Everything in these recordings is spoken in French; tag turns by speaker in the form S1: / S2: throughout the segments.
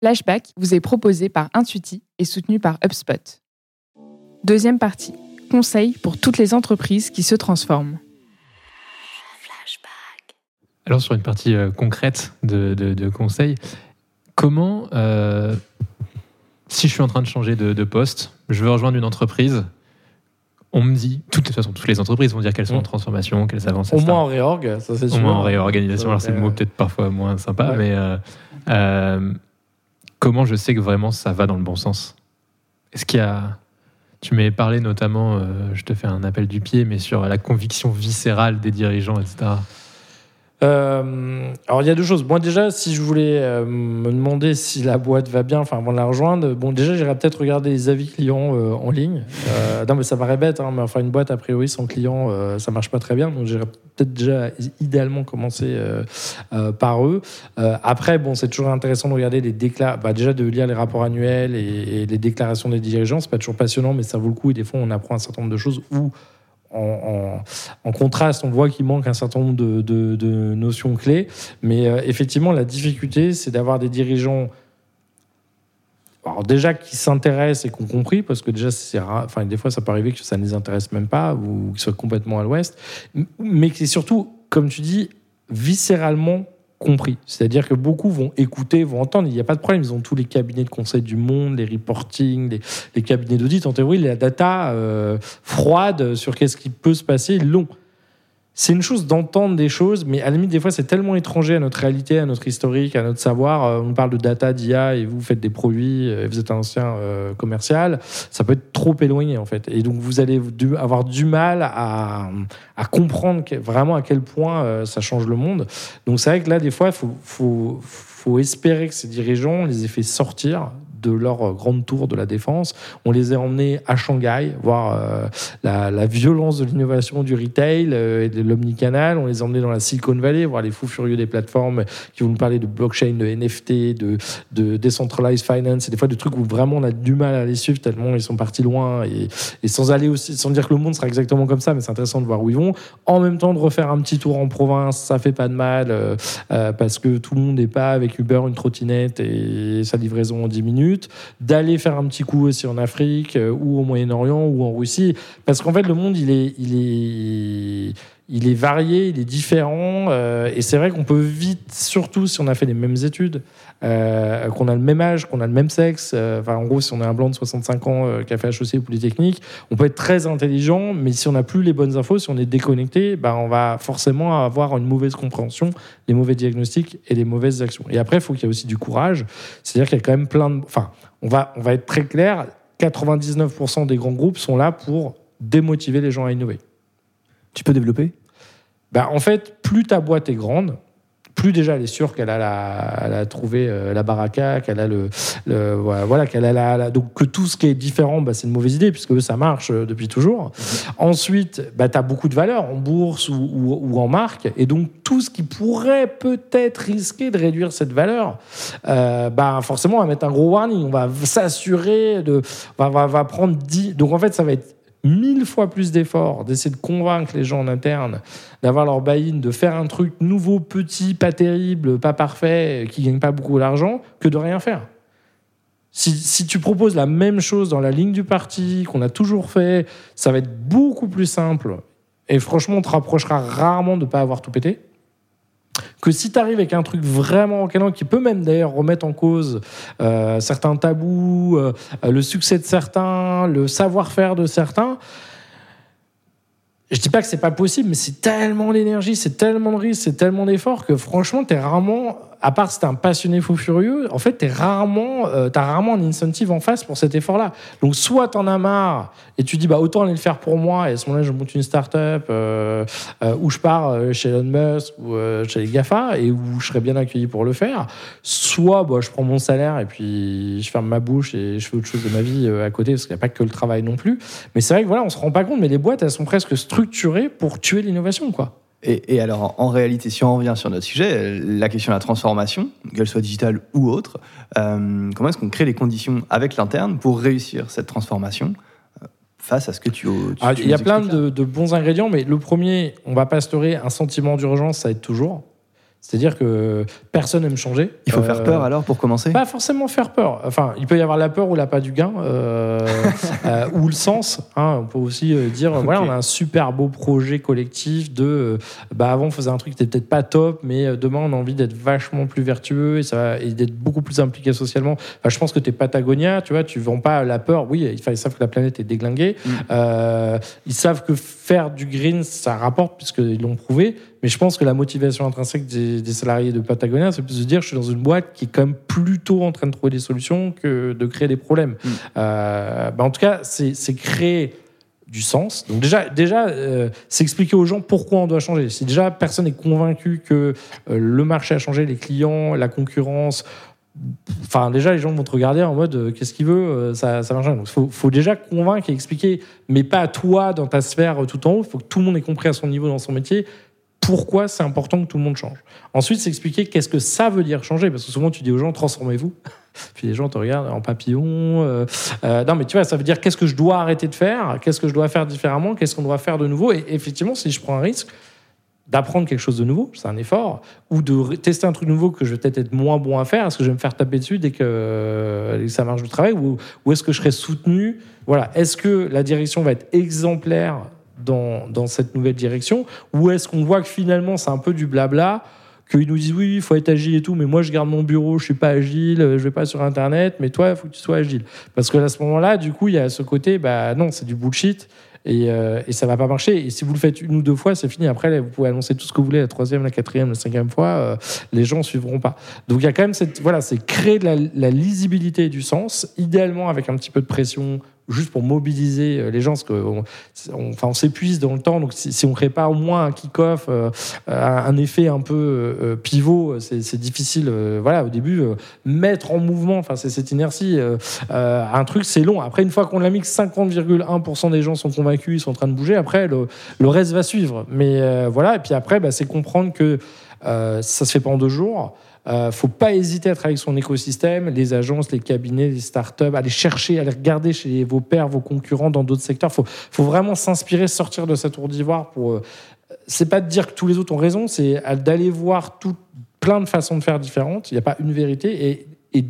S1: Flashback vous est proposé par Intuiti et soutenu par HubSpot. Deuxième partie. Conseils pour toutes les entreprises qui se transforment.
S2: Alors sur une partie euh, concrète de, de, conseils, comment, euh, si je suis en train de changer de, poste, je veux rejoindre une entreprise, on me dit, de toute façon, toutes les entreprises vont dire qu'elles sont en mm. transformation, qu'elles avancent.
S3: Au moins en réorg, ça c'est sûr.
S2: Au moins en réorganisation, alors c'est le mot peut-être parfois moins sympa, mais euh, comment je sais que vraiment ça va dans le bon sens? Est-ce qu'il y a tu m'avais parlé notamment, je te fais un appel du pied, mais sur la conviction viscérale des dirigeants, etc.
S3: Euh, alors il y a deux choses. Moi déjà, si je voulais euh, me demander si la boîte va bien, enfin avant de la rejoindre, bon déjà j'irais peut-être regarder les avis clients euh, en ligne. non mais ça paraît bête, hein, mais enfin une boîte a priori sans client, ça marche pas très bien. Donc j'irais peut-être déjà idéalement commencer par eux. après bon c'est toujours intéressant de regarder les déclarations, bah, déjà de lire les rapports annuels et, et les déclarations des dirigeants. C'est pas toujours passionnant, mais ça vaut le coup. Et des fois on apprend un certain nombre de choses où en, contraste, on voit qu'il manque un certain nombre de, notions clés. Mais euh, effectivement, la difficulté, c'est d'avoir des dirigeants. Alors déjà qui s'intéressent et qui ont compris, parce que déjà, enfin, des fois, ça peut arriver que ça ne les intéresse même pas ou qu'ils soient complètement à l'ouest, mais qui surtout, comme tu dis, viscéralement compris. C'est-à-dire que beaucoup vont écouter, vont entendre. Il n'y a pas de problème. Ils ont tous les cabinets de conseil du monde, les reporting, les, cabinets d'audit. En théorie, la data euh, froide sur qu'est-ce qui peut se passer, l'ont c'est une chose d'entendre des choses, mais à la limite, des fois, c'est tellement étranger à notre réalité, à notre historique, à notre savoir. Euh, on parle de data, d'IA, et vous faites des produits, euh, et vous êtes un ancien euh, commercial. Ça peut être trop éloigné, en fait. Et donc, vous allez avoir du mal à, comprendre vraiment à quel point ça change le monde. Donc, c'est vrai que là, des fois, il faut, faut espérer que ces dirigeants les aient fait sortir de leur grande tour de la défense. On les a emmenés à Shanghai, voir euh, la, violence de l'innovation du retail euh, et de l'omnicanal. On les a emmenés dans la Silicon Valley, voir les fous furieux des plateformes qui vont nous parler de blockchain, de NFT, de, de decentralized finance, des fois de trucs où vraiment on a du mal à les suivre tellement ils sont partis loin et, sans aller aussi, sans dire que le monde sera exactement comme ça, mais c'est intéressant de voir où ils vont. En même temps, de refaire un petit tour en province, ça fait pas de mal euh, parce que tout le monde n'est pas avec Uber une trottinette et sa livraison en 10 minutes d'aller faire un petit coup aussi en Afrique euh, ou au Moyen-Orient ou en Russie, parce qu'en fait le monde il est, il est, il est varié, il est différent, euh, et c'est vrai qu'on peut vite, surtout si on a fait les mêmes études, euh, qu'on a le même âge, qu'on a le même sexe, enfin en gros si on est un blanc de 65 ans qui a fait HEC ou Polytechnique, on peut être très intelligent, mais si on n'a plus les bonnes infos, si on est déconnecté, bah, on va forcément avoir une mauvaise compréhension, les mauvais diagnostics et les mauvaises actions. Et après, il faut qu'il y ait aussi du courage, c'est-à-dire qu'il y a quand même plein de... Enfin, on va, on va être très clair, 99% des grands groupes sont là pour démotiver les gens à innover.
S4: Tu peux développer
S3: bah, En fait, plus ta boîte est grande, plus déjà elle est sûre qu'elle a, la, trouvé euh, la baraka, qu'elle a le, voilà, qu'elle a la, donc que tout ce qui est différent, bah, c'est une mauvaise idée puisque ça marche euh, depuis toujours. Mhm. Ensuite, bah, tu as beaucoup de valeur en bourse ou, en marque et donc tout ce qui pourrait peut-être risquer de réduire cette valeur, euh, bah, forcément on va mettre un gros warning, on va s'assurer de, va, va, va prendre 10. Donc en fait, ça va être mille fois plus d'efforts d'essayer de convaincre les gens en interne d'avoir leur buy-in, de faire un truc nouveau, petit, pas terrible, pas parfait, qui gagne pas beaucoup d'argent, que de rien faire. Si, si, tu proposes la même chose dans la ligne du parti qu'on a toujours fait, ça va être beaucoup plus simple. Et franchement, on te rapprochera rarement de ne pas avoir tout pété que si tu arrives avec un truc vraiment encadrant qui peut même d'ailleurs remettre en cause euh, certains tabous, euh, le succès de certains, le savoir-faire de certains, je dis pas que c'est pas possible, mais c'est tellement d'énergie, c'est tellement de risques, c'est tellement d'efforts que franchement, tu es rarement à part si t'es un passionné fou furieux, en fait, t'es rarement, euh, t'as rarement un incentive en face pour cet effort-là. Donc, soit t'en as marre et tu dis, bah, autant aller le faire pour moi, et à ce moment-là, je monte une start-up euh, euh, où je pars chez Elon Musk ou chez les GAFA et où je serais bien accueilli pour le faire. Soit, bah, je prends mon salaire et puis je ferme ma bouche et je fais autre chose de ma vie à côté parce qu'il n'y a pas que le travail non plus. Mais c'est vrai que voilà, on se rend pas compte, mais les boîtes, elles sont presque structurées pour tuer l'innovation, quoi.
S4: Et, alors, en réalité, si on revient sur notre sujet, la question de la transformation, qu'elle soit digitale ou autre, euh, comment est-ce qu'on crée les conditions avec l'interne pour réussir cette transformation euh, face à ce que tu,
S3: ah, Il y a plein de, bons ingrédients, mais le premier, on va pas instaurer un sentiment d'urgence, ça aide toujours. C'est-à-dire que personne n'aime changer.
S4: Il faut faire peur alors pour commencer?
S3: Pas forcément faire peur. Enfin, il peut y avoir la peur ou l'appât du gain, euh, euh, ou le sens. Hein. On peut aussi euh, dire, voilà, on a un super beau projet collectif de, bah avant on faisait un truc qui était peut-être pas top, mais demain on a envie d'être vachement plus vertueux et, ça, et d'être beaucoup plus impliqué socialement. Enfin, je pense que tu es Patagonia, tu vois, tu vends pas la peur. Oui, ils savent que la planète est déglinguée. Mm. ils savent que faire du green, ça rapporte puisqu'ils l'ont prouvé. Mais je pense que la motivation intrinsèque des, salariés de Patagonia, c'est plus de dire je suis dans une boîte qui est quand même plutôt en train de trouver des solutions que de créer des problèmes. Mm. Euh, bah, en tout cas, c'est créer du sens. Donc déjà, déjà euh, c'est expliquer aux gens pourquoi on doit changer. Si déjà personne n'est convaincu que euh, le marché a changé, les clients, la concurrence, Enfin, déjà, les gens vont te regarder en mode qu'est-ce qu'il veut, ça, ça marche. Donc, il faut, faut, déjà convaincre et expliquer, mais pas à toi dans ta sphère tout en haut. Il faut que tout le monde ait compris à son niveau dans son métier pourquoi c'est important que tout le monde change. Ensuite, c'est expliquer qu'est-ce que ça veut dire changer, parce que souvent tu dis aux gens transformez-vous, puis les gens te regardent en papillon. Euh, euh, non, mais tu vois, ça veut dire qu'est-ce que je dois arrêter de faire, qu'est-ce que je dois faire différemment, qu'est-ce qu'on doit faire de nouveau. Et effectivement, si je prends un risque d'apprendre quelque chose de nouveau, c'est un effort, ou de tester un truc nouveau que je vais peut-être être moins bon à faire, est-ce que je vais me faire taper dessus dès que, euh, ça marche du travail, ou, ou est-ce que je serai soutenu? Voilà, est-ce que la direction va être exemplaire dans, cette nouvelle direction Ou est-ce qu'on voit que finalement c'est un peu du blabla qu'ils nous disent oui, il faut être agile et tout, mais moi je garde mon bureau, je suis pas agile, je vais pas sur Internet, mais toi, il faut que tu sois agile. Parce que à ce moment-là, du coup, il y a ce côté, bah non, c'est du bullshit. Et, euh, et, ça va pas marcher. Et si vous le faites une ou deux fois, c'est fini. Après, vous pouvez annoncer tout ce que vous voulez la troisième, la quatrième, la cinquième fois, euh, les gens suivront pas. Donc il y a quand même cette, voilà, c'est créer de la, la, lisibilité et du sens, idéalement avec un petit peu de pression juste pour mobiliser euh, les gens, parce qu'on enfin, on s'épuise dans le temps. Donc, si, on ne crée pas au moins un kick-off, euh, un effet un peu euh, pivot, c'est difficile. voilà, au début, mettre en mouvement, enfin, c'est cette inertie. un truc, c'est long. Après, une fois qu'on l'a mis, que 50,1% des gens sont convaincus, ils sont en train de bouger. Après, le, reste va suivre. Mais voilà. Et puis après, bah, c'est comprendre que ça se fait pas en deux jours. Euh, faut pas hésiter à travailler avec son écosystème, les agences, les cabinets, les startups, aller chercher, aller regarder chez vos pairs, vos concurrents dans d'autres secteurs. Faut, faut vraiment s'inspirer, sortir de cette tour d'ivoire pour. Euh, c'est pas de dire que tous les autres ont raison, c'est d'aller voir tout, plein de façons de faire différentes. Il n'y a pas une vérité et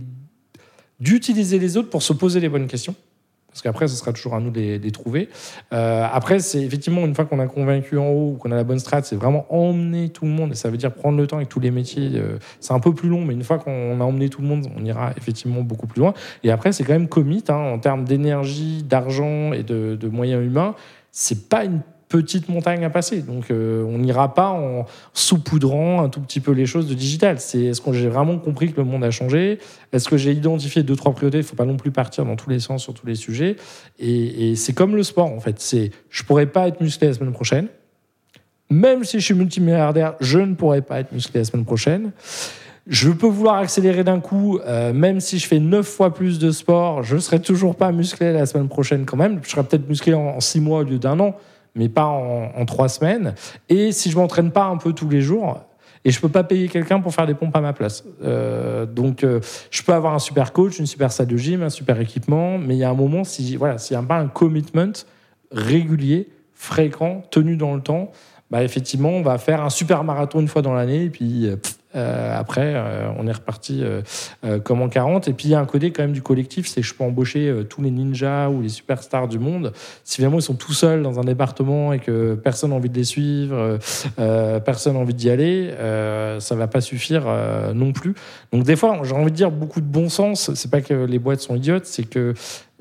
S3: d'utiliser les autres pour se poser les bonnes questions parce qu'après, ce sera toujours à nous de les, trouver. Euh, après, c'est effectivement, une fois qu'on a convaincu en haut, qu'on a la bonne strat, c'est vraiment emmener tout le monde, et ça veut dire prendre le temps avec tous les métiers. Euh, c'est un peu plus long, mais une fois qu'on a emmené tout le monde, on ira effectivement beaucoup plus loin. Et après, c'est quand même commit, hein, en termes d'énergie, d'argent et de, de moyens humains. C'est pas une petite montagne à passer. Donc, euh, on n'ira pas en saupoudrant un tout petit peu les choses de digital. C'est est-ce que j'ai vraiment compris que le monde a changé? Est-ce que j'ai identifié deux trois priorités? Il faut pas non plus partir dans tous les sens sur tous les sujets. Et, c'est comme le sport en fait. C'est je pourrais pas être musclé la semaine prochaine. Même si je suis multimilliardaire, je ne pourrais pas être musclé la semaine prochaine. Je peux vouloir accélérer d'un coup, euh, même si je fais neuf fois plus de sport, je ne serai toujours pas musclé la semaine prochaine quand même. Je serai peut-être musclé en six mois au lieu d'un an mais pas en, trois semaines. Et si je m'entraîne pas un peu tous les jours, et je peux pas payer quelqu'un pour faire des pompes à ma place. Euh, donc, euh, je peux avoir un super coach, une super salle de gym, un super équipement, mais il y a un moment, si voilà, s'il n'y a pas un commitment régulier, fréquent, tenu dans le temps, bah effectivement, on va faire un super marathon une fois dans l'année, et puis euh, euh, après, euh, on est reparti comme en 40. Et puis, il y a un côté quand même du collectif, c'est je peux embaucher tous les ninjas ou les superstars du monde. Si vraiment ils sont tout seuls dans un département et que personne n'a envie de les suivre, personne n'a envie d'y aller, ça va pas suffire non plus. Donc, des fois, j'ai envie de dire beaucoup de bon sens. C'est pas que les boîtes sont idiotes, c'est que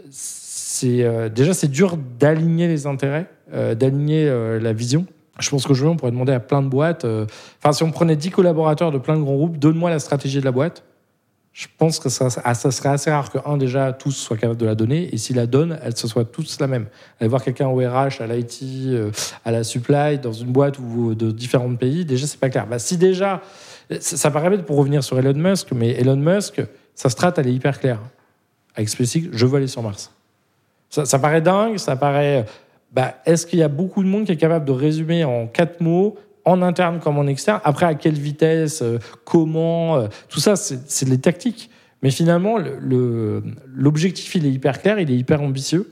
S3: c'est déjà c'est dur d'aligner les intérêts, d'aligner la vision. Je pense qu'aujourd'hui, on pourrait demander à plein de boîtes. Euh, enfin, si on prenait 10 collaborateurs de plein de grands groupes, donne-moi la stratégie de la boîte. Je pense que ça, ça, serait assez rare que, un, déjà, tous soient capables de la donner. Et s'ils la donnent, elle se soit tous la même. Aller voir quelqu'un au RH, à l'IT, euh, à la supply, dans une boîte ou de différents pays, déjà, c'est pas clair. Bah, si déjà, ça, paraît bête pour revenir sur Elon Musk, mais Elon Musk, sa strat, elle est hyper claire. Avec SpaceX, je veux aller sur Mars. Ça paraît dingue, ça paraît bah, est-ce qu'il y a beaucoup de monde qui est capable de résumer en quatre mots en interne comme en externe. Après, à quelle vitesse, euh, comment, euh, tout ça, c'est les tactiques. Mais finalement, l'objectif, il est hyper clair, il est hyper ambitieux.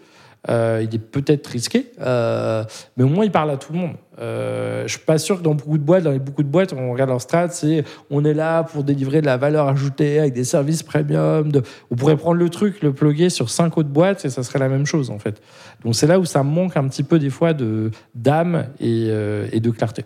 S3: Euh, il est peut-être risqué, euh, mais au moins il parle à tout le monde. Euh, je suis pas sûr que dans beaucoup de boîtes, dans beaucoup de boîtes, on regarde leur strat, c'est on est là pour délivrer de la valeur ajoutée avec des services premium. On pourrait prendre le truc, le plugger sur cinq autres boîtes et ça serait la même chose en fait. Donc c'est là où ça manque un petit peu des fois de d'âme et, et de clarté.